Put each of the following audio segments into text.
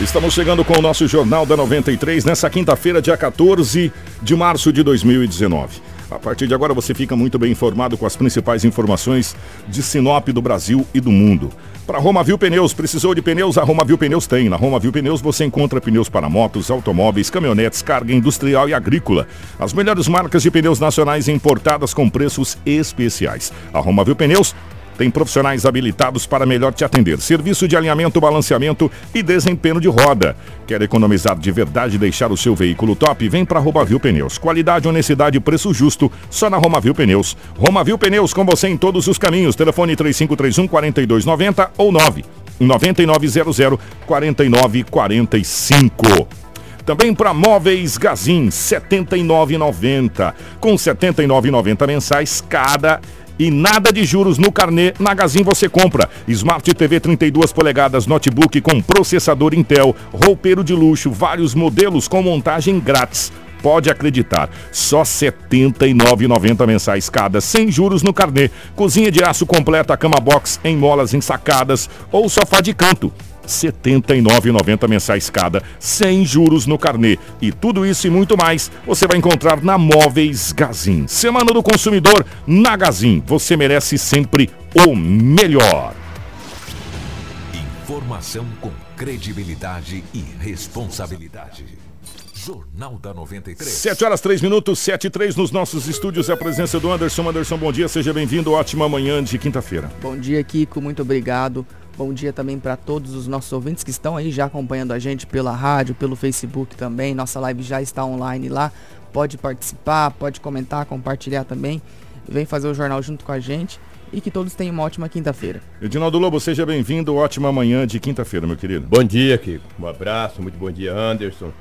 Estamos chegando com o nosso Jornal da 93 nessa quinta-feira, dia 14 de março de 2019. A partir de agora você fica muito bem informado com as principais informações de Sinop do Brasil e do mundo. Para Roma Viu Pneus, precisou de pneus? A Roma Viu Pneus tem. Na Roma Viu Pneus você encontra pneus para motos, automóveis, caminhonetes, carga industrial e agrícola. As melhores marcas de pneus nacionais importadas com preços especiais. A Roma Viu Pneus tem profissionais habilitados para melhor te atender. Serviço de alinhamento, balanceamento e desempenho de roda. Quer economizar de verdade e deixar o seu veículo top? Vem para Romavil Pneus. Qualidade, honestidade e preço justo só na Romavil Pneus. Romavil Pneus com você em todos os caminhos. Telefone 3531 4290 ou 9 9900 4945. Também para Móveis Gazin, R$ 79,90. Com R$ 79,90 mensais cada e nada de juros no carnê. Na Gazin você compra Smart TV 32 polegadas, notebook com processador Intel, roupeiro de luxo, vários modelos com montagem grátis. Pode acreditar, só R$ 79,90 mensais cada, sem juros no carnê. Cozinha de aço completa, cama box em molas ensacadas ou sofá de canto. R$ 79,90 mensais cada, sem juros no carnê. E tudo isso e muito mais você vai encontrar na Móveis Gazin. Semana do Consumidor na Gazin. Você merece sempre o melhor. Informação com credibilidade e responsabilidade. Jornal da 93. 7 horas 3 minutos, 7 e 3 nos nossos estúdios. É a presença do Anderson. Anderson, bom dia, seja bem-vindo. Ótima manhã de quinta-feira. Bom dia, Kiko. Muito obrigado. Bom dia também para todos os nossos ouvintes que estão aí já acompanhando a gente pela rádio, pelo Facebook também. Nossa live já está online lá. Pode participar, pode comentar, compartilhar também. Vem fazer o jornal junto com a gente e que todos tenham uma ótima quinta-feira. Edinaldo Lobo, seja bem-vindo. Ótima manhã de quinta-feira, meu querido. Bom dia, Kiko. Um abraço, muito bom dia, Anderson,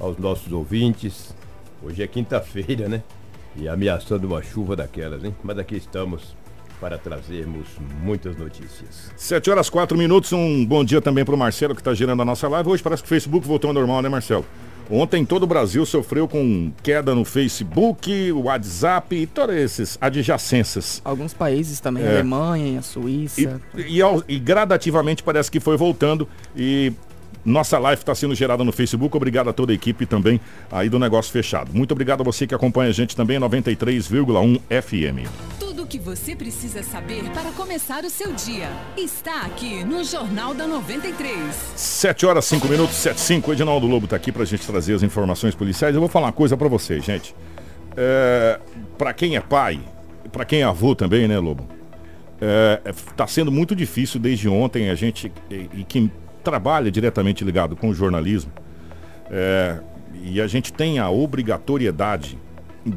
aos nossos ouvintes. Hoje é quinta-feira, né? E ameaçando uma chuva daquelas, hein? Mas aqui estamos para trazermos muitas notícias. 7 horas 4 minutos, um bom dia também para o Marcelo que está girando a nossa live. Hoje parece que o Facebook voltou ao normal, né, Marcelo? Ontem todo o Brasil sofreu com queda no Facebook, WhatsApp e todas essas adjacências. Alguns países também, é. Alemanha, Suíça. E, e, e, gradativamente parece que foi voltando e nossa live está sendo gerada no Facebook. Obrigado a toda a equipe também aí do Negócio Fechado. Muito obrigado a você que acompanha a gente também 93,1 FM. Tudo o que você precisa saber para começar o seu dia está aqui no Jornal da 93. 7 horas 5 minutos, 7 5. O Edinaldo Lobo está aqui para a gente trazer as informações policiais. Eu vou falar uma coisa para vocês, gente. É, para quem é pai, para quem é avô também, né, Lobo? Está é, sendo muito difícil desde ontem a gente e, e quem trabalha diretamente ligado com o jornalismo é, e a gente tem a obrigatoriedade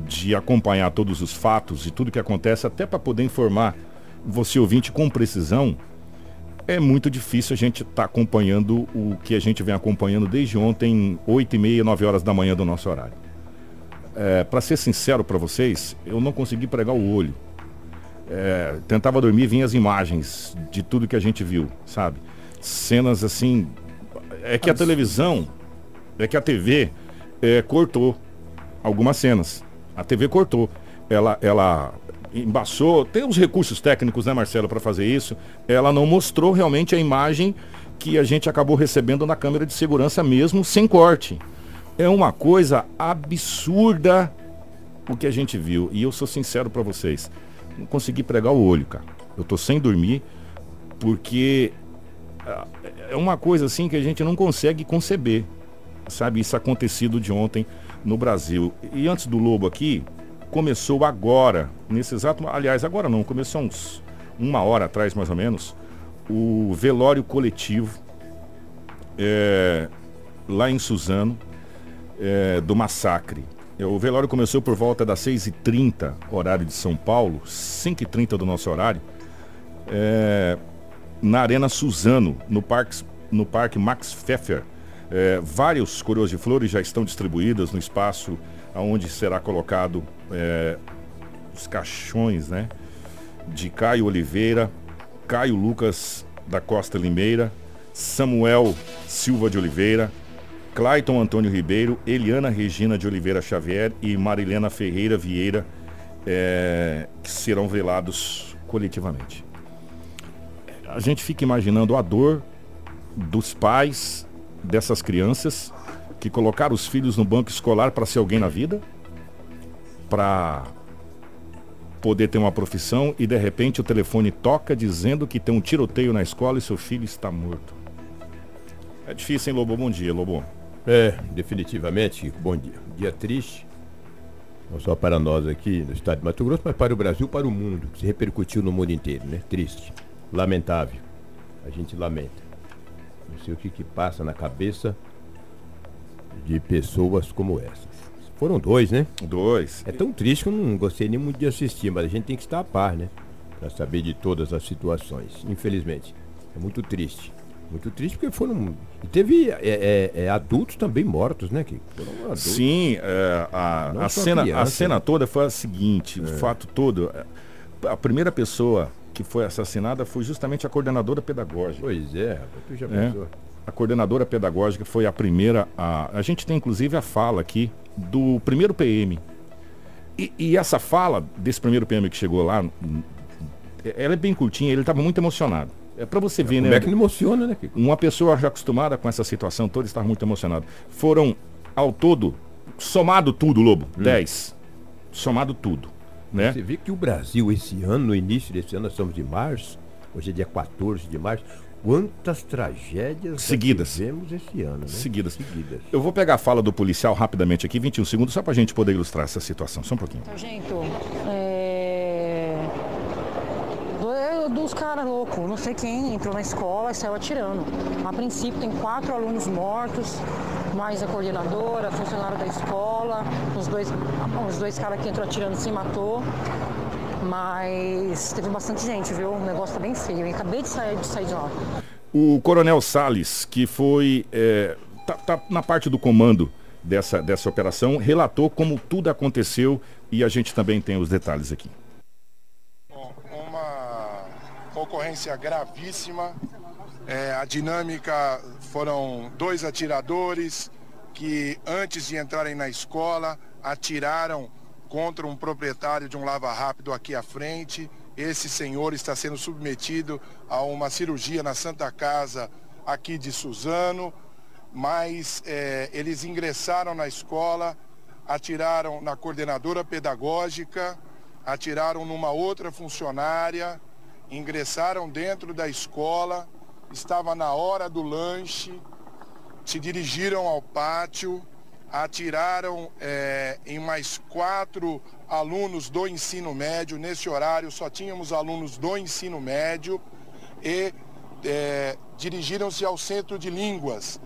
de acompanhar todos os fatos e tudo que acontece, até para poder informar você ouvinte com precisão, é muito difícil a gente estar tá acompanhando o que a gente vem acompanhando desde ontem, 8 e meia, 9 horas da manhã do nosso horário. É, para ser sincero para vocês, eu não consegui pregar o olho. É, tentava dormir, vinha as imagens de tudo que a gente viu, sabe? Cenas assim. É que a televisão, é que a TV é, cortou algumas cenas. A TV cortou. Ela, ela embaçou. Tem uns recursos técnicos, né, Marcelo, para fazer isso. Ela não mostrou realmente a imagem que a gente acabou recebendo na câmera de segurança mesmo sem corte. É uma coisa absurda o que a gente viu. E eu sou sincero para vocês. Não consegui pregar o olho, cara. Eu tô sem dormir porque é uma coisa assim que a gente não consegue conceber, sabe? Isso acontecido de ontem no Brasil. E antes do Lobo aqui, começou agora, nesse exato, aliás, agora não, começou uns uma hora atrás mais ou menos, o velório coletivo é, lá em Suzano é, do massacre. É, o velório começou por volta das 6h30, horário de São Paulo, 5h30 do nosso horário. É, na Arena Suzano, no Parque, no parque Max Pfeffer. É, vários coroas de flores já estão distribuídas no espaço onde será colocado é, os caixões né, de Caio Oliveira, Caio Lucas da Costa Limeira, Samuel Silva de Oliveira, Clayton Antônio Ribeiro, Eliana Regina de Oliveira Xavier e Marilena Ferreira Vieira, é, que serão velados coletivamente a gente fica imaginando a dor dos pais dessas crianças que colocaram os filhos no banco escolar para ser alguém na vida? Para poder ter uma profissão e de repente o telefone toca dizendo que tem um tiroteio na escola e seu filho está morto. É difícil, hein, Lobo? Bom dia, Lobo. É, definitivamente, bom dia. Dia triste, não só para nós aqui no estado de Mato Grosso, mas para o Brasil, para o mundo, que se repercutiu no mundo inteiro, né? Triste, lamentável. A gente lamenta. Não sei o que, que passa na cabeça de pessoas como essas. Foram dois, né? Dois. É tão triste que eu não gostei nem muito de assistir, mas a gente tem que estar a par, né? Para saber de todas as situações. Infelizmente. É muito triste. Muito triste porque foram. E teve é, é, é, adultos também mortos, né? Que foram adultos. Sim, é, a, a cena, a cena toda foi a seguinte, o é. fato todo. A primeira pessoa que foi assassinada foi justamente a coordenadora pedagógica. Pois é, tu já pensou. A coordenadora pedagógica foi a primeira a. A gente tem inclusive a fala aqui do primeiro PM. E, e essa fala desse primeiro PM que chegou lá, ela é bem curtinha, ele estava muito emocionado. É para você ver, Como né? Como é que ele emociona, né? Kiko? Uma pessoa já acostumada com essa situação toda está muito emocionada. Foram, ao todo, somado tudo, Lobo, 10. Hum. Somado tudo. Né? Você vê que o Brasil, esse ano, no início desse ano, nós estamos de março, hoje é dia 14 de março, quantas tragédias seguidas vemos esse ano, né? Seguidas. Seguidas. Eu vou pegar a fala do policial rapidamente aqui, 21 segundos, só para a gente poder ilustrar essa situação. Só um pouquinho. Sargento, é... dos caras loucos, não sei quem entrou na escola e saiu atirando. A princípio tem quatro alunos mortos, mais a coordenadora, funcionário da escola, os dois, os dois caras que entrou atirando se matou. Mas teve bastante gente, viu? O negócio tá bem feio. Eu acabei de sair de, sair de lá. O Coronel Sales, que foi. É, tá, tá na parte do comando dessa, dessa operação, relatou como tudo aconteceu e a gente também tem os detalhes aqui. Uma ocorrência gravíssima. É, a dinâmica foram dois atiradores que, antes de entrarem na escola, atiraram contra um proprietário de um lava rápido aqui à frente. Esse senhor está sendo submetido a uma cirurgia na Santa Casa aqui de Suzano, mas é, eles ingressaram na escola, atiraram na coordenadora pedagógica, atiraram numa outra funcionária, ingressaram dentro da escola, estava na hora do lanche, se dirigiram ao pátio, atiraram é, em mais quatro alunos do ensino médio. Nesse horário só tínhamos alunos do ensino médio e é, dirigiram-se ao centro de línguas.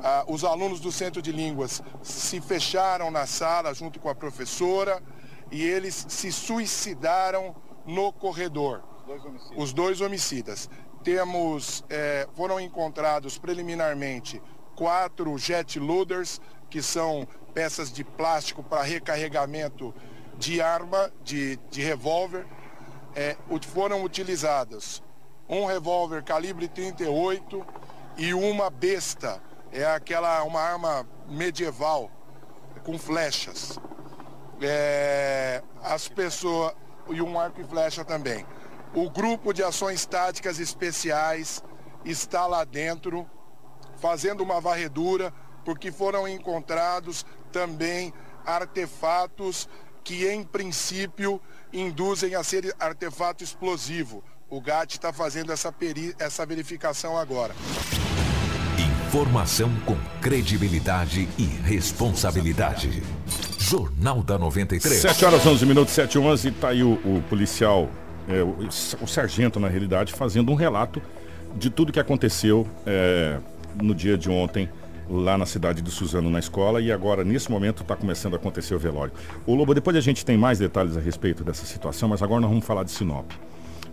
Ah, os alunos do centro de línguas se fecharam na sala junto com a professora e eles se suicidaram no corredor. Os dois homicidas. Temos, é, foram encontrados preliminarmente quatro jet loaders, que são peças de plástico para recarregamento de arma, de, de revólver, é, foram utilizadas um revólver calibre 38 e uma besta, é aquela uma arma medieval com flechas. É, as pessoas e um arco e flecha também. O grupo de ações táticas especiais está lá dentro fazendo uma varredura porque foram encontrados também artefatos que, em princípio, induzem a ser artefato explosivo. O GAT está fazendo essa, peri essa verificação agora. Informação com credibilidade e responsabilidade. Jornal da 93. 7 horas 11 minutos, 7 e 11, está aí o, o policial, é, o, o, sargento, na realidade, fazendo um relato de tudo que aconteceu é, no dia de ontem lá na cidade de Suzano na escola e agora nesse momento está começando a acontecer o velório. O Lobo, depois a gente tem mais detalhes a respeito dessa situação, mas agora nós vamos falar de Sinop.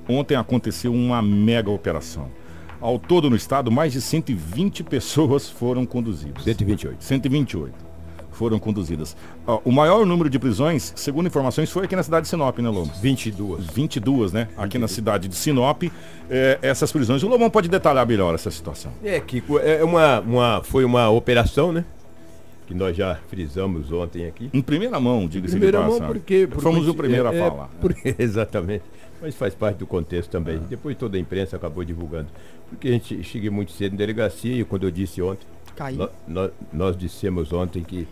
Ontem aconteceu uma mega operação. Ao todo no estado, mais de 120 pessoas foram conduzidas. 128. 128 foram conduzidas. o maior número de prisões, segundo informações, foi aqui na cidade de Sinop, né, Lobo? 22. 22, né? 22. Aqui na cidade de Sinop, é, essas prisões. O Lobão pode detalhar melhor essa situação. É, Kiko, é uma, uma, foi uma operação, né? que nós já frisamos ontem aqui. Em primeira mão, diga-se Primeira de mão, passagem. porque, porque Fomos o primeiro é, a é, falar. porque- exatamente. Mas faz parte do contexto também. Depois toda a imprensa acabou divulgando. Porque a gente cheguei muito cedo em delegacia e quando eu disse ontem, Caiu. nó- nó- nós dissemos ontem que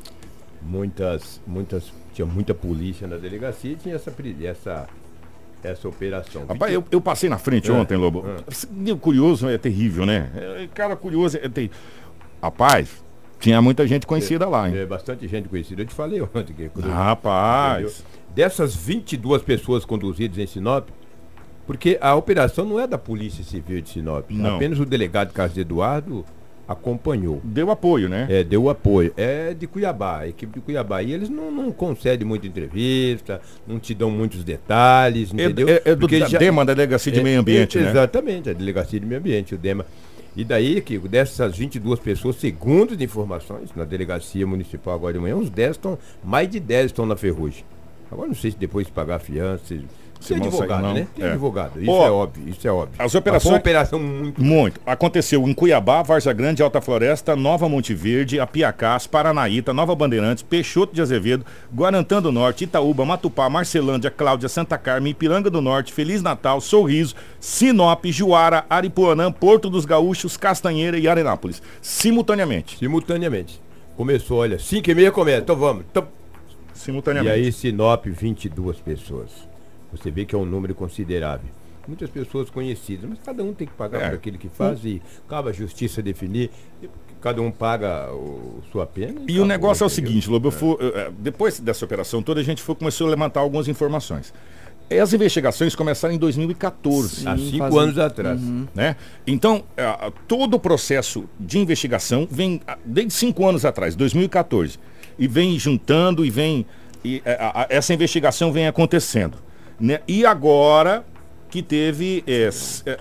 muitas, muitas, tinha muita polícia na delegacia e tinha essa, essa, essa operação. Rapaz, eu, eu passei na frente É, ontem, Lobo. O Curioso é terrível, né? É, Cara, curioso é terrível. Rapaz, tinha muita gente conhecida lá, hein? É bastante gente conhecida. Eu te falei ontem que quando Rapaz. Entendeu? Dessas 22 pessoas conduzidas em Sinop, porque a operação não é da Polícia Civil de Sinop. Não. Apenas o delegado Carlos Eduardo acompanhou. Deu apoio, né? É, deu apoio. É de Cuiabá, a equipe de Cuiabá. E eles não, não concedem muita entrevista, não te dão muitos detalhes, É, entendeu? é- é do Porque já- DEMA, da Delegacia de é, Meio Ambiente, é, né? Exatamente, a Delegacia de Meio Ambiente, o DEMA. E daí, que dessas 22 pessoas, segundo as informações, na Delegacia Municipal agora de manhã, uns 10 estão, mais de 10 estão na ferrugem. Agora não sei se depois de pagar a fiança, Se tem sair, advogado, né? Tem É. advogado, isso Ó, é óbvio, isso é óbvio. as Mas operações- uma operação muito... Muito. Aconteceu em Cuiabá, Varza Grande, Alta Floresta, Nova Monte Verde, Apiacás, Paranaíta, Nova Bandeirantes, Peixoto de Azevedo, Guarantã do Norte, Itaúba, Matupá, Marcelândia, Cláudia, Santa Carmen, Ipiranga do Norte, Feliz Natal, Sorriso, Sinop, Juara, Aripuanã, Porto dos Gaúchos, Castanheira e Arenápolis. Simultaneamente. Simultaneamente. Começou, olha, 5 e meia começa, então vamos. Então, E Simultaneamente. aí, Sinop, 22 pessoas. Você vê que é um número considerável. Muitas pessoas conhecidas, mas cada um tem que pagar É. por aquilo que faz e cabe a justiça definir. e Cada um paga o, sua pena. E o acabou, negócio é o seguinte, Lobo, fui- eu, eh, depois dessa operação toda, a gente foi, começou a levantar algumas informações. Eh, As investigações começaram em 2014. Há Sim, cinco fazem- anos atrás. né? Então, eh, todo o processo de investigação vem ah, desde cinco anos atrás, 2014, e vem juntando e vem e, essa investigação vem acontecendo, né? E agora que teve eh,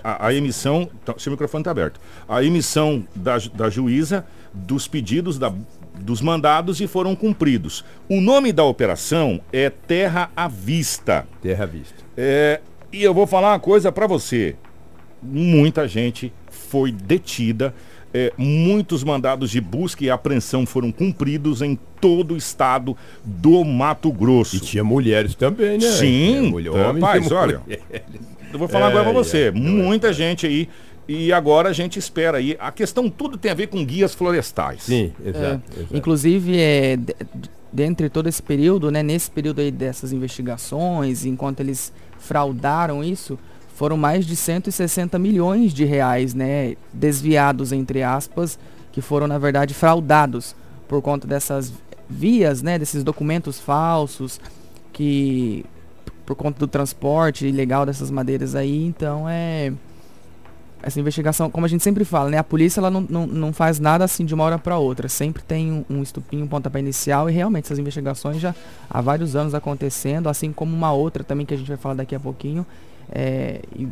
a, a emissão, tá, seu microfone está aberto, a emissão da, da juíza dos pedidos da- dos mandados e foram cumpridos. O nome da operação é Terra à Vista. Terra à vista. É, e eu vou falar uma coisa pra você. Muita gente foi detida, é, muitos mandados de busca e apreensão foram cumpridos em todo o estado do Mato Grosso. E tinha mulheres também, né? Sim, mulher- homens rapaz, olha. mulheres. Eu vou falar É, agora pra você. é, Muita gente aí. E agora a gente espera aí. A questão tudo tem a ver com guias florestais. Sim, É, exato. exato. Inclusive, é, de- de- dentre todo esse período, né, nesse período aí dessas investigações, enquanto eles fraudaram isso, foram mais de 160 milhões de reais, né, desviados, entre aspas, que foram, na verdade, fraudados por conta dessas vias, né, desses documentos falsos, que por conta do transporte ilegal dessas madeiras aí, então é essa investigação, como a gente sempre fala, né? A polícia ela não, não, não faz nada assim de uma hora para outra. Sempre tem um, um estupinho, um pontapé inicial e realmente essas investigações já há vários anos acontecendo, assim como uma outra também que a gente vai falar daqui a pouquinho. É, e-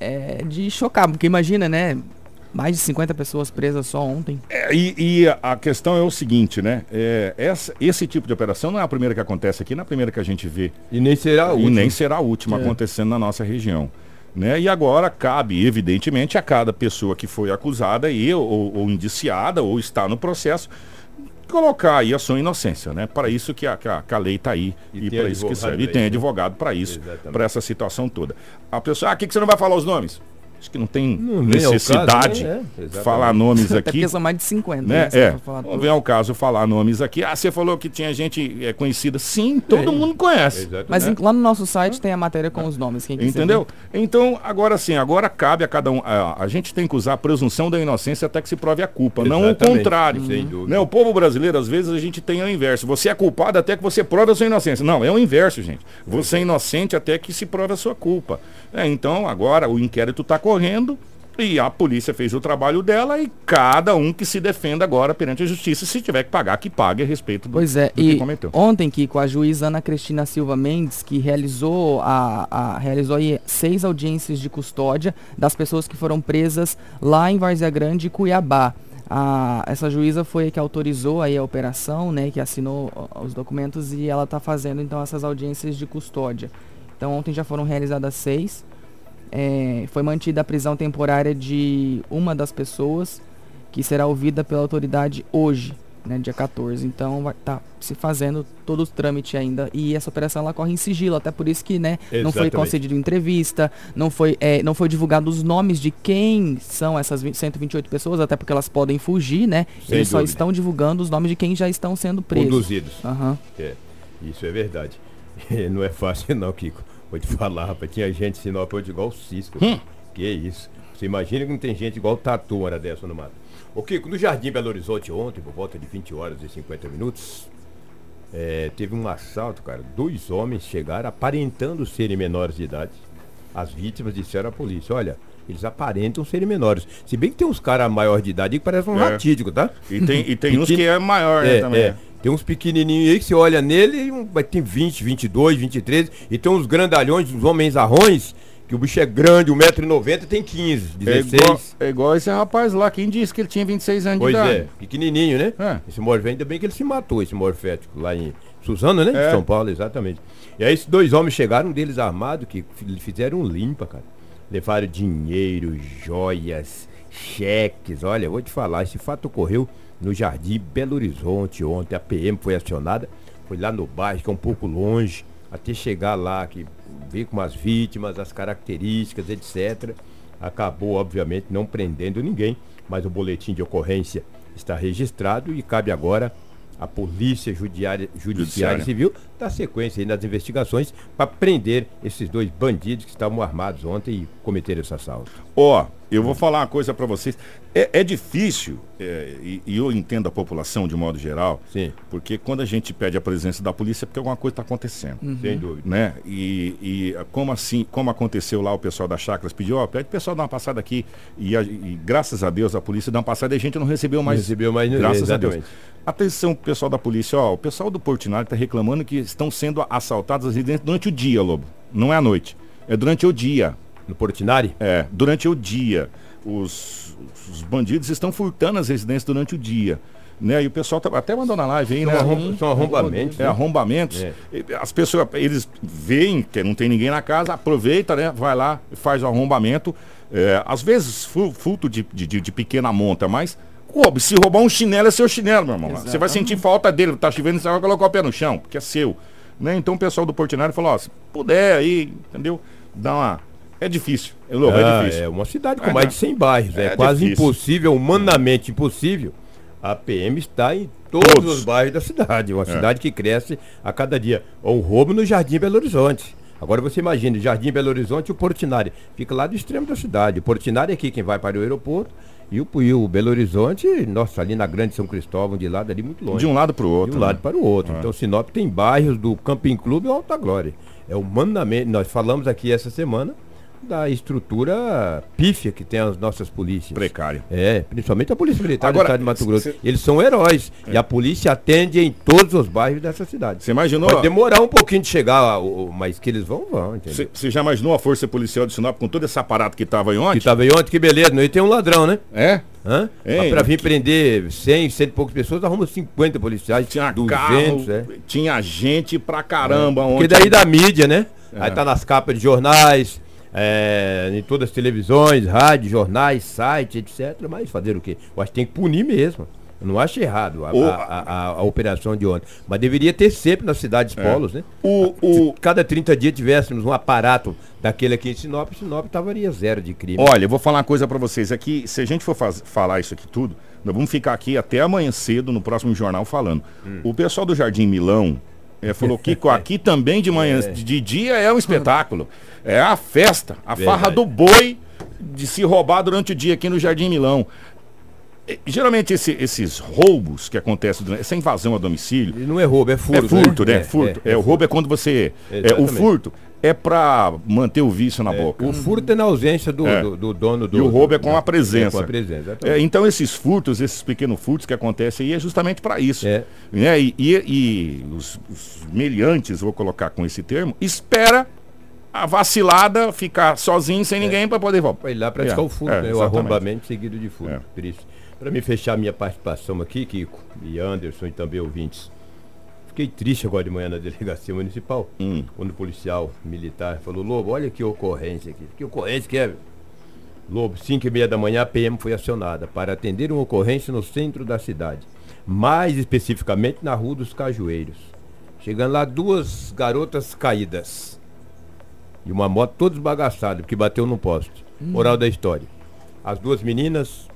é de chocar, porque imagina, né? Mais de 50 pessoas presas só ontem. É, e, e a- questão é o seguinte, né? É, essa- esse tipo de operação não é a primeira que acontece aqui, não é a primeira que a gente vê. E nem será a e última. nem será a última É. acontecendo na nossa região. Né? E agora cabe, evidentemente, a cada pessoa que foi acusada e, ou, ou indiciada ou está no processo colocar aí a sua inocência, né? Para isso que a, que a, que a lei está aí E e, para isso que serve. E tem né? advogado para isso, para essa situação toda. A pessoa, ah, o que, que você não vai falar os nomes? Acho que não tem Não necessidade caso, né? É, de exatamente. falar nomes Até aqui porque são mais de 50. né? se É, falar não vem ao caso falar nomes aqui. Ah, você falou que tinha gente é, conhecida. Sim, todo mundo conhece. Exatamente. Mas em- lá no nosso site tem a matéria com os nomes. Entendeu? ver. Então, agora sim, agora cabe a cada um. A, a gente tem que usar a presunção da inocência até que se prove a culpa, não o Exatamente, contrário. sem dúvida. Né? O povo brasileiro, às vezes, a gente tem o inverso. Você é culpado até que você prove a sua inocência. Não, é o inverso, gente. Você é inocente até que se prove a sua culpa. É, então, agora o inquérito está correndo. E a polícia fez o trabalho dela e cada um que se defenda agora perante a justiça, se tiver que pagar, que pague a respeito do, Pois é, do que e cometeu. ontem, Kiko, a juíza Ana Cristina Silva Mendes, que realizou, a, a- realizou aí seis audiências de custódia das pessoas que foram presas lá em Várzea Grande e Cuiabá. A- essa juíza foi a que autorizou aí a operação, né, que assinou os documentos e ela está fazendo então essas audiências de custódia. Então ontem já foram realizadas seis. É, foi mantida a prisão temporária de uma das pessoas, que será ouvida pela autoridade hoje. né, dia 14. Então vai tá se fazendo todo o trâmite ainda. E essa operação ela corre em sigilo, até por isso que né, não foi concedido entrevista, não foi, é, não foi divulgado os nomes de quem são essas 20, 128 pessoas, até porque elas podem fugir, né? Sem Eles dúvida. só estão divulgando os nomes de quem já estão sendo presos. Conduzidos. Uhum. É, isso é verdade. não é fácil não, Kiko. Vou te falar, rapaz, tinha gente Sinop hoje igual o Cisco. Hum. Que isso. Você imagina que não tem gente igual o Tatu, uma dessa no mato. O Kiko, no Jardim Belo Horizonte ontem, por volta de 20 horas e 50 minutos, é, teve um assalto, cara. Dois homens chegaram aparentando serem menores de idade. As vítimas disseram à polícia, olha, eles aparentam serem menores. Se bem que tem uns caras maior de idade que parecem um é. ratídico, tá? E tem, e tem uns que é maior, né, é, também. É. Tem uns pequenininhos aí que você olha nele e tem 20, 22, 23. E tem uns grandalhões, uns homens arrões que o bicho é grande, 1,90m tem 15, 16. É igual, é igual, esse rapaz lá, quem disse que ele tinha 26 anos pois de idade? Pois é, pequenininho, né? É. Esse morfético, ainda bem que ele se matou, esse morfético, lá em Suzano, né? É. São Paulo, exatamente. E aí esses dois homens chegaram, um deles armado, que fizeram limpa, cara. Levaram dinheiro, joias, cheques. Olha, vou te falar, esse fato ocorreu no Jardim Belo Horizonte ontem. A PM foi acionada, foi lá no bairro, que é um pouco longe, até chegar lá, que ver com as vítimas, as características, etc. Acabou, obviamente, não prendendo ninguém, mas o boletim de ocorrência está registrado e cabe agora à Polícia Judiciária, Judiciária Civil dar sequência nas investigações para prender esses dois bandidos que estavam armados ontem e cometeram esse assalto. Ó, oh, eu vou falar uma coisa para vocês. É, é difícil, é, e, e, eu entendo a população de modo geral, Sim. porque quando a gente pede a presença da polícia é porque alguma coisa está acontecendo. Uhum. Sem dúvida. Né? E, e, como assim, como aconteceu lá, o pessoal da Chácaras pediu, ó, pede o pessoal dar uma passada aqui. E, a, e, graças a Deus a polícia dá uma passada e a gente não recebeu mais. Não recebeu mais Graças exatamente. a Deus. Atenção, pessoal da polícia, ó, o pessoal do Portinari está reclamando que estão sendo assaltados as residências durante o dia, Lobo. Não é à noite. É durante o dia. No Portinari? É, durante o dia os, os bandidos estão furtando as residências durante o dia. Né? E o pessoal tá, até mandou na live aí, são né? Arrom, são arrombamentos. É, né? arrombamentos. É. As pessoas, eles veem que não tem ninguém na casa, aproveita, né? Vai lá, faz o arrombamento. É, às vezes, furto de, de, de, pequena monta, mas se roubar um chinelo é seu chinelo, meu irmão. Você vai sentir falta dele, tá chovendo, você vai colocar o pé no chão, porque é seu. Né? Então o pessoal do Portinari falou, ó, se puder aí, entendeu? Dá uma é difícil. É, louco, é ah, é difícil. É uma cidade com é, mais de 100 bairros. É, é quase difícil. impossível, humanamente impossível. A PM está em todos, todos. os bairros da cidade. Uma é. cidade que cresce a cada dia. Um roubo no Jardim Belo Horizonte. Agora você imagina, Jardim Belo Horizonte e o Portinari. Fica lá do extremo da cidade. O Portinari é aqui quem vai para o aeroporto. E o, e o Belo Horizonte, nossa, ali na Grande São Cristóvão, de lado ali muito longe. De um lado para o outro. De um né? lado para o outro. É. Então Sinop tem bairros do Camping Clube e Alta Glória. É humanamente. Nós falamos aqui essa semana da estrutura pífia que tem as nossas polícias. Precária. É, principalmente a Polícia Militar Agora, do Estado de Mato Grosso. Cê... Eles são heróis. É. E a polícia atende em todos os bairros dessa cidade. Você imaginou? Pode demorar um pouquinho de chegar, mas que eles vão, vão. Você já imaginou a Força Policial de Sinop com todo esse aparato que estava aí ontem? Que estava aí ontem, que beleza. E tem um ladrão, né? É? Hã? Pra vir que... prender 100, 100 e poucas pessoas, arruma 50 policiais. Tinha 200, carro, é. Tinha gente pra caramba é. ontem. Porque daí da mídia, né? É. Aí tá nas capas de jornais, é, em todas as televisões, rádio, jornais, sites, etc. Mas fazer o quê? Eu acho que tem que punir mesmo. Eu não acho errado a, o, a, a, a, operação de ontem. Mas deveria ter sempre nas cidades é. polos, né? O, o... Se cada 30 dias tivéssemos um aparato daquele aqui em Sinop, Sinop estaria zero de crime. Olha, eu vou falar uma coisa para vocês aqui. Se a gente for faz, falar isso aqui tudo, nós vamos ficar aqui até amanhã cedo no próximo jornal falando. Hum. O pessoal do Jardim Milão é, falou, Kiko, aqui também de manhã, é. de dia é um espetáculo. É a festa, a Verdade. farra do boi de se roubar durante o dia aqui no Jardim Milão. Geralmente esse, esses roubos que acontecem, essa invasão a domicílio. Não é roubo, é furto. É furto, né? né? É, furto. É, é, é, o roubo é quando você. É, o furto é para manter o vício na é, boca. O furto é na ausência do, é. do, do dono do. E o roubo é com a presença. É com a presença é, então, esses furtos, esses pequenos furtos que acontecem aí é justamente para isso. É. Né? E, e, e os, os meliantes, vou colocar com esse termo, espera a vacilada ficar sozinho, sem ninguém, para poder voltar. Ir lá praticar o furto, né? o arrombamento seguido de furto. Para me fechar minha participação aqui, Kiko e Anderson e também ouvintes. Fiquei triste agora de manhã na delegacia municipal, hum. quando o policial militar falou, Lobo, olha que ocorrência aqui. Que ocorrência que é? Lobo, 5 e meia da manhã, a PM foi acionada para atender uma ocorrência no centro da cidade. mais especificamente na Rua dos Cajueiros. Chegando lá, duas garotas caídas. E uma moto toda esbagaçada, porque bateu no poste. Moral da história. As duas meninas,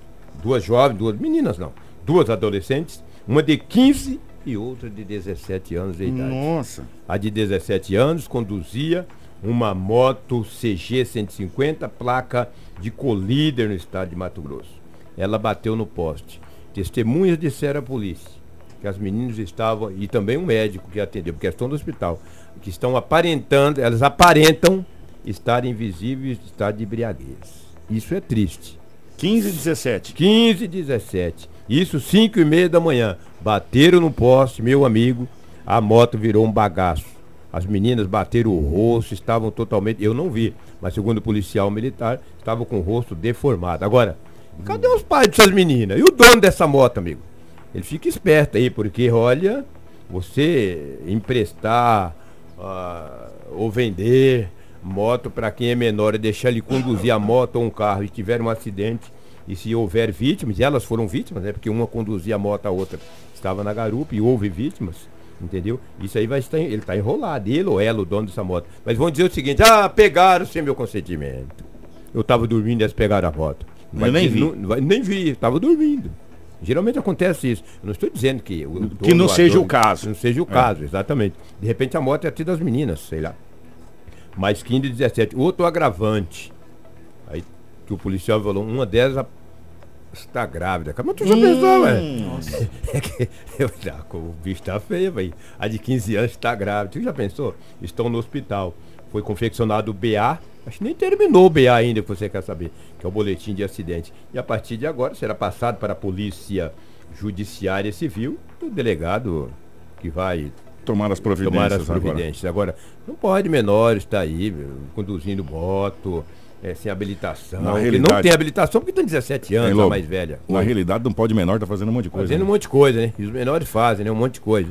duas jovens, duas meninas não, duas adolescentes, uma de 15 e outra de 17 anos de idade. Nossa. A de 17 anos conduzia uma moto CG 150, placa de colíder no estado de Mato Grosso. Ela bateu no poste. Testemunhas disseram à polícia que as meninas estavam, e também um médico que atendeu, porque estão no hospital, que estão aparentando, elas aparentam estar invisíveis, estar de embriaguez. Isso é triste. 15 e 17. 15 e 17. Isso 5 e meia da manhã. Bateram no poste, meu amigo. A moto virou um bagaço. As meninas bateram o rosto, estavam totalmente. Eu não vi, mas segundo o policial militar, estavam com o rosto deformado. Agora, cadê os pais dessas meninas? E o dono dessa moto, amigo? Ele fica esperto aí, porque olha, você emprestar ah, ou vender moto para quem é menor e deixar ele conduzir a moto ou um carro e tiver um acidente e se houver vítimas, e elas foram vítimas, né? Porque uma conduzia a moto, a outra estava na garupa e houve vítimas, entendeu? Isso aí vai estar, ele está enrolado, ele ou ela, o dono dessa moto. Mas vão dizer o seguinte, ah, pegaram sem meu consentimento. Eu estava dormindo e eles pegaram a moto. Eu nem vi. Não, nem vi, estava dormindo. Geralmente acontece isso. Eu não estou dizendo que. Que não seja o caso. Não seja o caso, exatamente. De repente a moto é até das meninas, sei lá. Mais 15 e 17. Outro agravante. Aí que o policial falou, uma delas está grávida. Mas tu já pensou, velho? É que eu, o bicho tá feio, velho. A de 15 anos está grávida. Tu já pensou? Estão no hospital. Foi confeccionado o BA. Acho que nem terminou o BA ainda, que você quer saber, que é o boletim de acidente. E a partir de agora será passado para a polícia judiciária civil, o delegado que vai Tomar as providências tomar as agora. providências. Agora, não pode menor estar aí meu, conduzindo moto, eh, sem habilitação. Na realidade- não tem habilitação porque tem 17 Hein, anos, a Lobo? mais velha. Na Oi. realidade, não pode menor, tá fazendo um monte de coisa. Fazendo um né? monte de coisa, né? E os menores fazem, né? Um monte de coisa.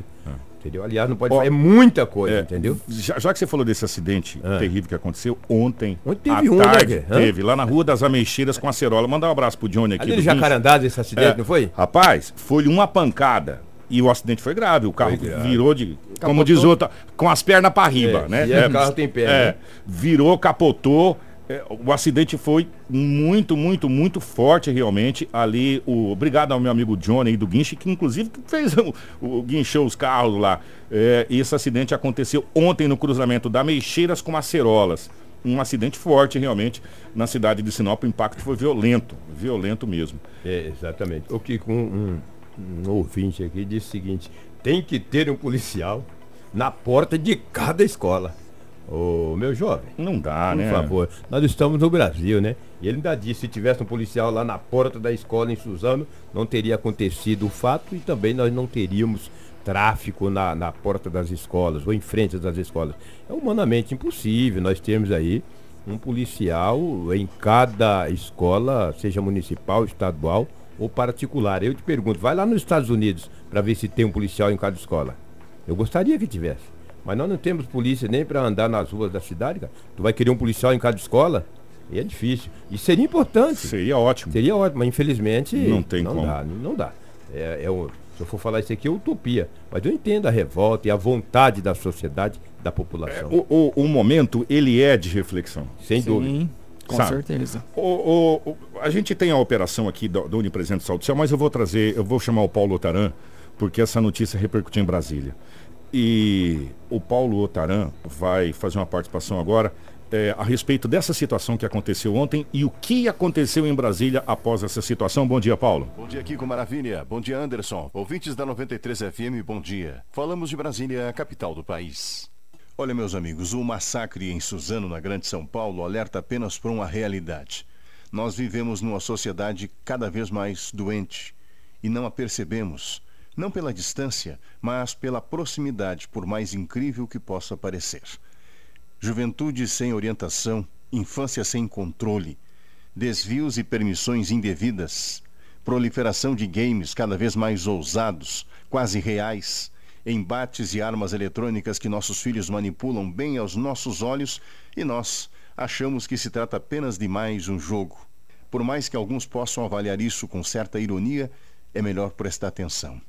Entendeu? Aliás, não pode Ó, fazer muita coisa, É, entendeu? Já, já que você falou desse acidente Ah. terrível que aconteceu ontem, Ontem à teve um, né, tarde? Hã? teve, lá na Rua das Ameixeiras com a Cerola. Mandar um abraço pro Johnny aqui. Ali do. Jacarandás esse acidente, É. não foi? Rapaz, foi uma pancada. E o acidente foi grave. O carro grave. virou de. Como Capotou. diz outra, com as pernas para riba, É, né? se é, o carro tem perna, É, né? virou, capotou. É, o acidente foi muito, muito, muito forte realmente. Ali, o, obrigado ao meu amigo Johnny do Guinche, que inclusive fez o, o guinchou os carros lá. É, esse acidente aconteceu ontem no cruzamento da Meixeiras com Acerolas. Um acidente forte realmente na cidade de Sinop. O impacto foi violento, violento mesmo. É, exatamente. O que um, um, um ouvinte aqui disse o seguinte: tem que ter um policial na porta de cada escola. Ô, meu jovem. Não dá, Por né? favor, nós estamos no Brasil, né? E ele ainda disse, se tivesse um policial lá na porta da escola em Suzano, não teria acontecido o fato e também nós não teríamos tráfico na, na porta das escolas ou em frente das escolas. É humanamente impossível nós termos aí um policial em cada escola, seja municipal, estadual ou particular. Eu te pergunto, vai lá nos Estados Unidos para ver se tem um policial em cada escola. Eu gostaria que tivesse. Mas nós não temos polícia nem para andar nas ruas da cidade, cara. Tu vai querer um policial em cada escola? E é difícil. E seria importante. Seria ótimo. Seria ótimo, mas infelizmente Não tem não como. dá, não dá. É, é o- se eu for falar isso aqui é utopia. Mas eu entendo a revolta e a vontade da sociedade, da população. O, o, o momento, ele é de reflexão. Sem dúvida. Com Sabe? certeza. O, o- o- a gente tem a operação aqui do, do Unipresente Saúde Social, mas eu vou trazer, eu vou chamar o Paulo Otaran, porque essa notícia repercutiu em Brasília. E o Paulo Otaran vai fazer uma participação agora é, a respeito dessa situação que aconteceu ontem e o que aconteceu em Brasília após essa situação. Bom dia, Paulo. Bom dia, Kiko Maravilha. Bom dia, Anderson. Ouvintes da 93 FM, bom dia. Falamos de Brasília, a capital do país. Olha, meus amigos, o massacre em Suzano, na Grande São Paulo, alerta apenas para uma realidade. Nós vivemos numa sociedade cada vez mais doente e não a percebemos, não pela distância, mas pela proximidade, por mais incrível que possa parecer. Juventude sem orientação, infância sem controle, desvios e permissões indevidas, proliferação de games cada vez mais ousados, quase reais, embates e armas eletrônicas que nossos filhos manipulam bem aos nossos olhos e nós achamos que se trata apenas de mais um jogo. Por mais que alguns possam avaliar isso com certa ironia, é melhor prestar atenção.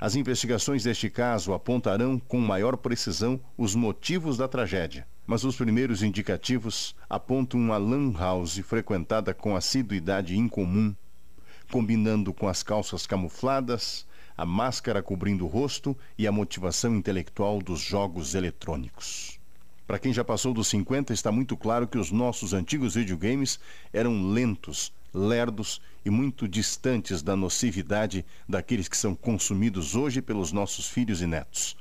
As investigações deste caso apontarão com maior precisão os motivos da tragédia, mas os primeiros indicativos apontam uma lan house frequentada com assiduidade incomum, combinando com as calças camufladas, a máscara cobrindo o rosto e a motivação intelectual dos jogos eletrônicos. Para quem já passou dos 50, está muito claro que os nossos antigos videogames eram lentos, lerdos e muito distantes da nocividade daqueles que são consumidos hoje pelos nossos filhos e netos.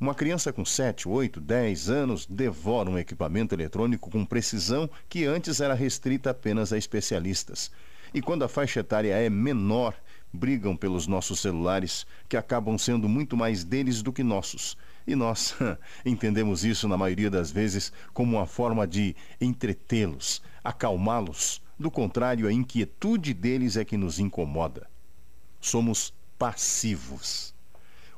Uma criança com 7, 8, 10 anos devora um equipamento eletrônico com precisão que antes era restrita apenas a especialistas. E quando a faixa etária é menor, brigam pelos nossos celulares, que acabam sendo muito mais deles do que nossos. E nós entendemos isso, na maioria das vezes, como uma forma de entretê-los, acalmá-los. Do contrário, a inquietude deles é que nos incomoda. Somos passivos.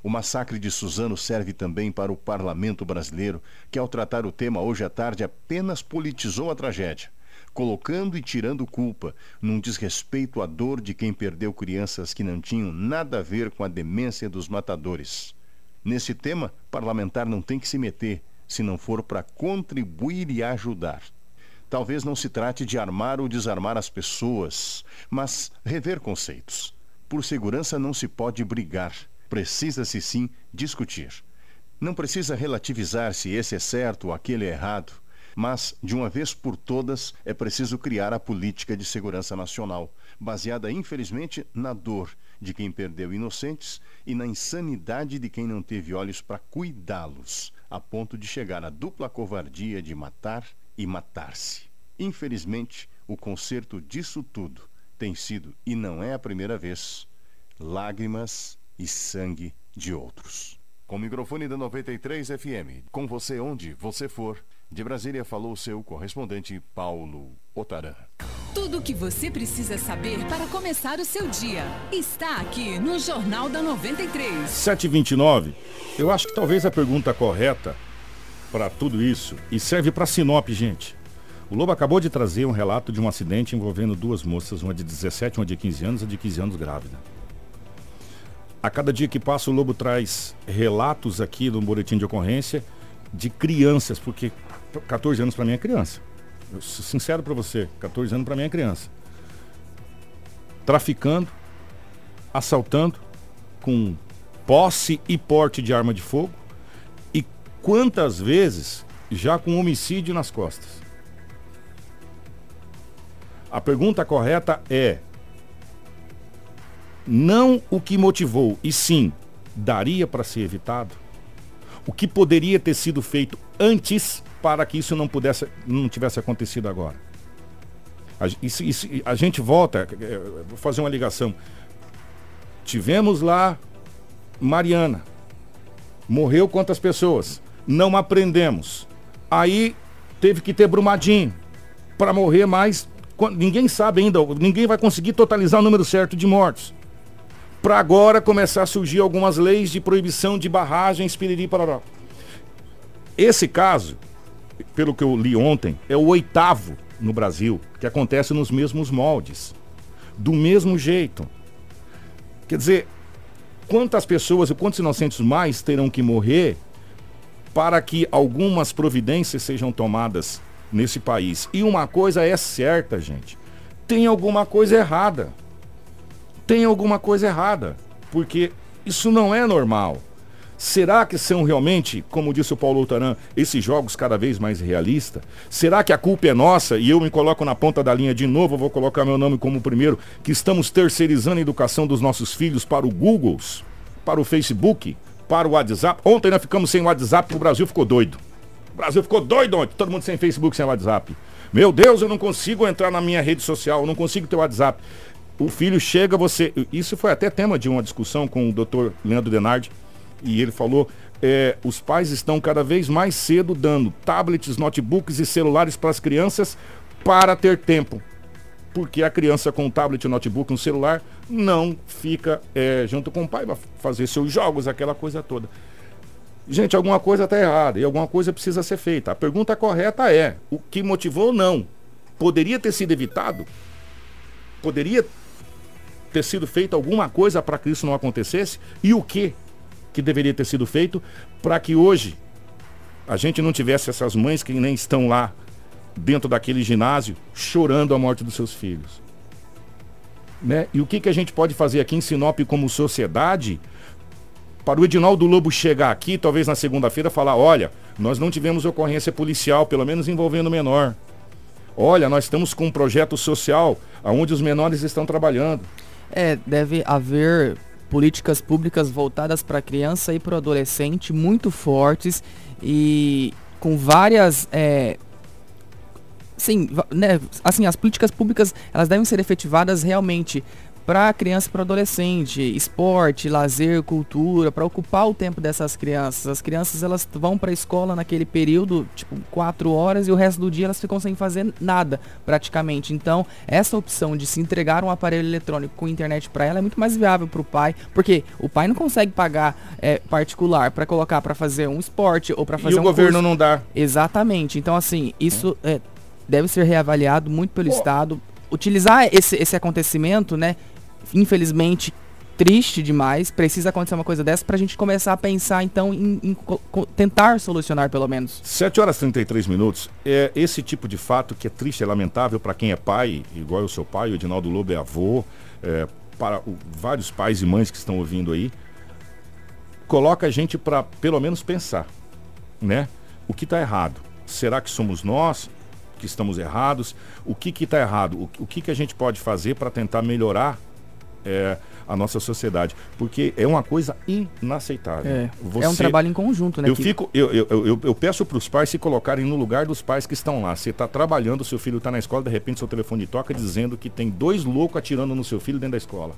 O massacre de Suzano serve também para o parlamento brasileiro, que, ao tratar o tema hoje à tarde, apenas politizou a tragédia colocando e tirando culpa, num desrespeito à dor de quem perdeu crianças que não tinham nada a ver com a demência dos matadores. Nesse tema, parlamentar não tem que se meter, se não for para contribuir e ajudar. Talvez não se trate de armar ou desarmar as pessoas, mas rever conceitos. Por segurança não se pode brigar, precisa-se sim discutir. Não precisa relativizar se esse é certo ou aquele é errado. Mas, de uma vez por todas, é preciso criar a política de segurança nacional, baseada, infelizmente, na dor de quem perdeu inocentes e na insanidade de quem não teve olhos para cuidá-los, a ponto de chegar à dupla covardia de matar e matar-se. Infelizmente, o conserto disso tudo tem sido, e não é a primeira vez, lágrimas e sangue de outros. Com o microfone da 93 FM, com você onde você for. De Brasília falou seu correspondente Paulo Otaran. Tudo o que você precisa saber para começar o seu dia está aqui no Jornal da 93. 729. Eu acho que talvez a pergunta correta para tudo isso e serve para Sinop, gente. O Lobo acabou de trazer um relato de um acidente envolvendo duas moças, uma de 17 e uma de 15 anos, a de 15 anos grávida. A cada dia que passa, o Lobo traz relatos aqui no boletim de ocorrência de crianças, porque 14 anos para mim é criança. Eu sincero para você, 14 anos para mim é criança. Traficando, assaltando, com posse e porte de arma de fogo. E quantas vezes já com homicídio nas costas? A pergunta correta é: não o que motivou, e sim, daria para ser evitado? O que poderia ter sido feito antes para que isso não pudesse, não tivesse acontecido agora. A, isso, isso, a gente volta, é, é, vou fazer uma ligação. Tivemos lá Mariana. Morreu quantas pessoas? Não aprendemos. Aí teve que ter Brumadinho para morrer mais. Ninguém sabe ainda, ninguém vai conseguir totalizar o número certo de mortos. Para agora começar a surgir algumas leis de proibição de barragens, piriri, parará. Esse caso pelo que eu li ontem, é o oitavo no Brasil, que acontece nos mesmos moldes. Do mesmo jeito. Quer dizer, quantas pessoas e quantos inocentes mais terão que morrer para que algumas providências sejam tomadas nesse país? E uma coisa é certa, gente. Tem alguma coisa errada. Tem alguma coisa errada. Porque isso não é normal. Será que são realmente, como disse o Paulo Taran, esses jogos cada vez mais realistas? Será que a culpa é nossa e eu me coloco na ponta da linha de novo, vou colocar meu nome como primeiro, que estamos terceirizando a educação dos nossos filhos para o Google, para o Facebook, para o WhatsApp? Ontem nós ficamos sem WhatsApp o Brasil ficou doido. O Brasil ficou doido ontem, todo mundo sem Facebook, sem WhatsApp. Meu Deus, eu não consigo entrar na minha rede social, eu não consigo ter WhatsApp. O filho chega, você. Isso foi até tema de uma discussão com o Dr. Leandro Denardi e ele falou, é, os pais estão cada vez mais cedo dando tablets, notebooks e celulares para as crianças para ter tempo. Porque a criança com um tablet, um notebook, um celular, não fica é, junto com o pai para fazer seus jogos, aquela coisa toda. Gente, alguma coisa está errada e alguma coisa precisa ser feita. A pergunta correta é: o que motivou ou não? Poderia ter sido evitado? Poderia ter sido feito alguma coisa para que isso não acontecesse? E o que que deveria ter sido feito para que hoje a gente não tivesse essas mães que nem estão lá dentro daquele ginásio chorando a morte dos seus filhos? Né? E o que, que a gente pode fazer aqui em Sinop como sociedade para o Edinaldo Lobo chegar aqui, talvez na segunda-feira, falar, olha, nós não tivemos ocorrência policial, pelo menos envolvendo menor. Olha, nós estamos com um projeto social onde os menores estão trabalhando. É, deve haver políticas públicas voltadas para a criança e para o adolescente muito fortes e com várias é, sim, né, assim, as políticas públicas elas devem ser efetivadas realmente para criança e para adolescente, esporte, lazer, cultura, para ocupar o tempo dessas crianças. As crianças elas vão para a escola naquele período, tipo, quatro horas e o resto do dia elas ficam sem fazer nada, praticamente. Então, essa opção de se entregar um aparelho eletrônico com internet para ela é muito mais viável para o pai, porque o pai não consegue pagar é, particular para colocar para fazer um esporte ou para fazer e um o governo curso. não dá. Exatamente. Então, assim, isso é, deve ser reavaliado muito pelo oh. Estado. Utilizar esse, esse acontecimento, né? Infelizmente, triste demais. Precisa acontecer uma coisa dessa para a gente começar a pensar, então, em, em tentar solucionar, pelo menos. 7 horas e 33 minutos. É esse tipo de fato que é triste, é lamentável para quem é pai, igual o seu pai, o Edinaldo Lobo é avô, é, para o, vários pais e mães que estão ouvindo aí. Coloca a gente para, pelo menos, pensar, né? O que está errado? Será que somos nós que estamos errados? O que está errado? O, o que, que a gente pode fazer para tentar melhorar é, a nossa sociedade. Porque é uma coisa inaceitável. É, Você, é um trabalho em conjunto, né? Eu, fico, eu, eu, eu, eu peço para os pais se colocarem no lugar dos pais que estão lá. Você está trabalhando, seu filho está na escola, de repente seu telefone toca dizendo que tem dois loucos atirando no seu filho dentro da escola.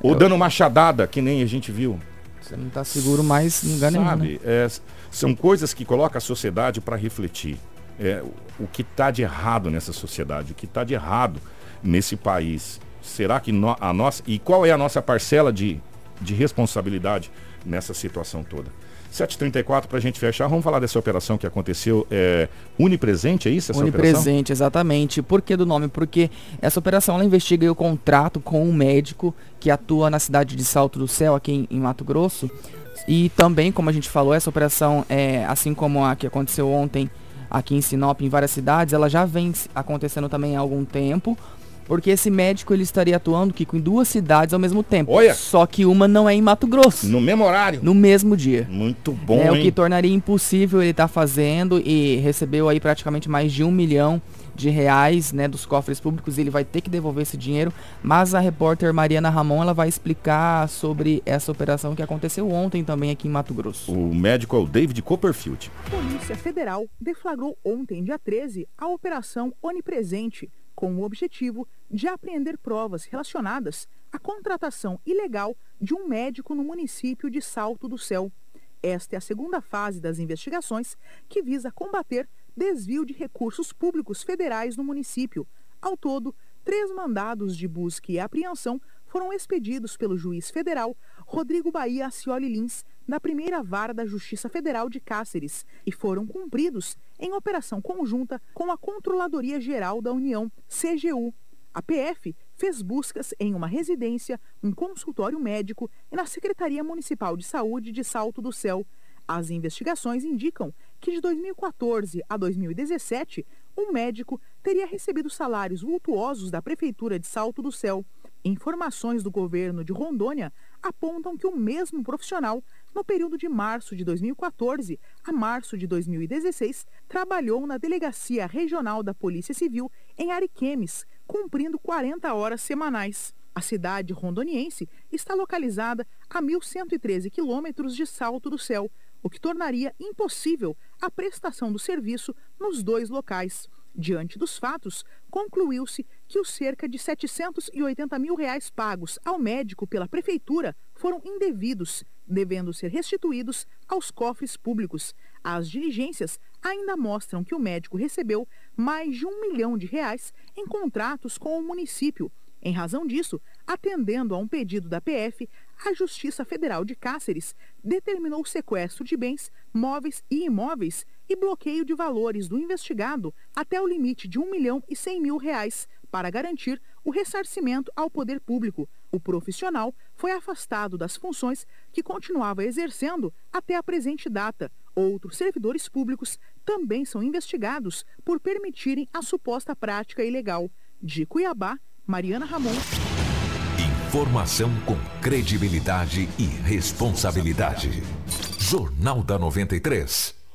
Ou eu... dando machadada, que nem a gente viu. Você não está seguro mais em lugar Sabe, nenhum. Né? É, são coisas que colocam a sociedade para refletir. É, o que está de errado nessa sociedade, o que está de errado nesse país. Será que no, a nossa. E qual é a nossa parcela de, de responsabilidade nessa situação toda? 7h34 para a gente fechar, vamos falar dessa operação que aconteceu. É, Unipresente, é isso? Essa Unipresente, operação? exatamente. Por que do nome? Porque essa operação ela investiga o contrato com um médico que atua na cidade de Salto do Céu, aqui em, em Mato Grosso. E também, como a gente falou, essa operação, é, assim como a que aconteceu ontem aqui em Sinop, em várias cidades, ela já vem acontecendo também há algum tempo. Porque esse médico ele estaria atuando Kiko, em duas cidades ao mesmo tempo. Olha. Só que uma não é em Mato Grosso. No mesmo horário. No mesmo dia. Muito bom. É hein? o que tornaria impossível ele estar tá fazendo e recebeu aí praticamente mais de um milhão de reais né, dos cofres públicos. Ele vai ter que devolver esse dinheiro. Mas a repórter Mariana Ramon ela vai explicar sobre essa operação que aconteceu ontem também aqui em Mato Grosso. O médico é o David Copperfield. A Polícia Federal deflagrou ontem, dia 13, a Operação Onipresente com o objetivo de apreender provas relacionadas à contratação ilegal de um médico no município de Salto do Céu. Esta é a segunda fase das investigações que visa combater desvio de recursos públicos federais no município. Ao todo, três mandados de busca e apreensão foram expedidos pelo juiz federal Rodrigo Bahia Acioli Lins, da primeira vara da Justiça Federal de Cáceres, e foram cumpridos em operação conjunta com a Controladoria Geral da União, CGU. A PF fez buscas em uma residência, um consultório médico e na Secretaria Municipal de Saúde de Salto do Céu. As investigações indicam que de 2014 a 2017, um médico teria recebido salários vultuosos da Prefeitura de Salto do Céu. Informações do governo de Rondônia apontam que o mesmo profissional, no período de março de 2014 a março de 2016, trabalhou na Delegacia Regional da Polícia Civil em Ariquemes, cumprindo 40 horas semanais. A cidade rondoniense está localizada a 1.113 quilômetros de Salto do Céu, o que tornaria impossível a prestação do serviço nos dois locais. Diante dos fatos, concluiu-se que os cerca de 780 mil reais pagos ao médico pela prefeitura foram indevidos, devendo ser restituídos aos cofres públicos. As diligências ainda mostram que o médico recebeu mais de um milhão de reais em contratos com o município. Em razão disso, atendendo a um pedido da PF, a Justiça Federal de Cáceres determinou o sequestro de bens, móveis e imóveis e bloqueio de valores do investigado até o limite de 1 milhão e 100 mil reais para garantir o ressarcimento ao poder público. O profissional foi afastado das funções que continuava exercendo até a presente data. Outros servidores públicos também são investigados por permitirem a suposta prática ilegal. De Cuiabá, Mariana Ramon. Informação com credibilidade e responsabilidade. Jornal da 93.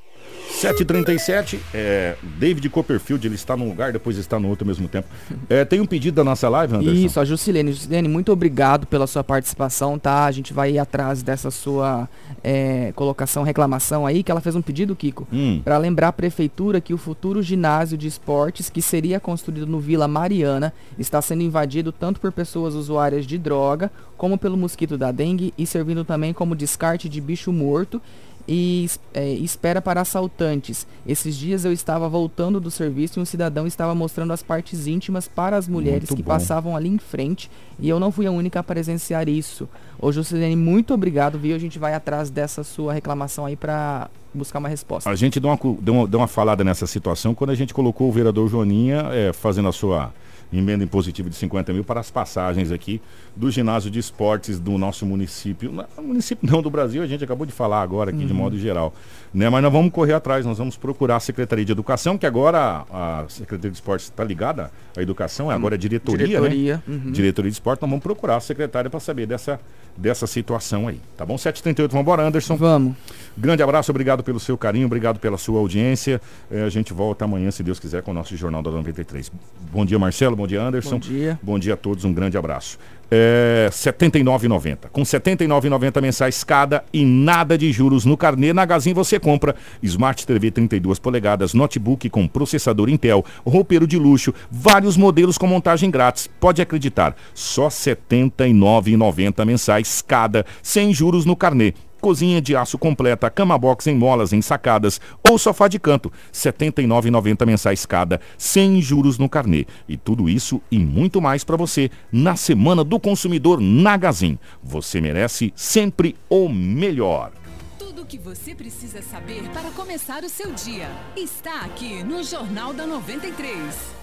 7h37, é, David Copperfield, ele está num lugar, depois está no outro ao mesmo tempo. É, tem um pedido da nossa live, Anderson? Isso, a Jusilene. Jusilene, muito obrigado pela sua participação, tá? A gente vai ir atrás dessa sua é, colocação, reclamação aí, que ela fez um pedido, Kiko, hum. para lembrar a prefeitura que o futuro ginásio de esportes, que seria construído no Vila Mariana, está sendo invadido tanto por pessoas usuárias de droga, como pelo mosquito da dengue e servindo também como descarte de bicho morto e é, espera para assaltantes. Esses dias eu estava voltando do serviço e um cidadão estava mostrando as partes íntimas para as mulheres muito que bom. passavam ali em frente e eu não fui a única a presenciar isso. Ô Juscelene, muito obrigado, viu? A gente vai atrás dessa sua reclamação aí para buscar uma resposta. A gente deu uma, deu uma, deu uma falada nessa situação quando a gente colocou o vereador Joaninha é, fazendo a sua emenda impositiva de 50 mil para as passagens aqui do ginásio de esportes do nosso município. município não do Brasil, a gente acabou de falar agora aqui uhum. de modo geral. Né? Mas nós vamos correr atrás, nós vamos procurar a Secretaria de Educação, que agora a Secretaria de Esportes está ligada à educação, agora é diretoria, diretoria, né? Uhum. Diretoria de Esporte, nós vamos procurar a secretária para saber dessa, dessa situação aí. Tá bom? 7h38, vamos embora, Anderson. Vamos. Grande abraço, obrigado pelo seu carinho, obrigado pela sua audiência. É, a gente volta amanhã, se Deus quiser, com o nosso Jornal da 93. Bom dia, Marcelo, bom dia, Anderson. Bom dia. Bom dia a todos, um grande abraço é, 79,90. Com 79,90 mensais cada e nada de juros no carnê, na Gazin você compra Smart TV 32 polegadas, notebook com processador Intel, roupeiro de luxo, vários modelos com montagem grátis. Pode acreditar, só 79,90 mensais cada, sem juros no carnê cozinha de aço completa, cama box em molas ensacadas ou sofá de canto, R$ 79,90 mensais cada, sem juros no carnê. E tudo isso e muito mais para você na Semana do Consumidor na Gazin. Você merece sempre o melhor. Tudo o que você precisa saber para começar o seu dia está aqui no Jornal da 93.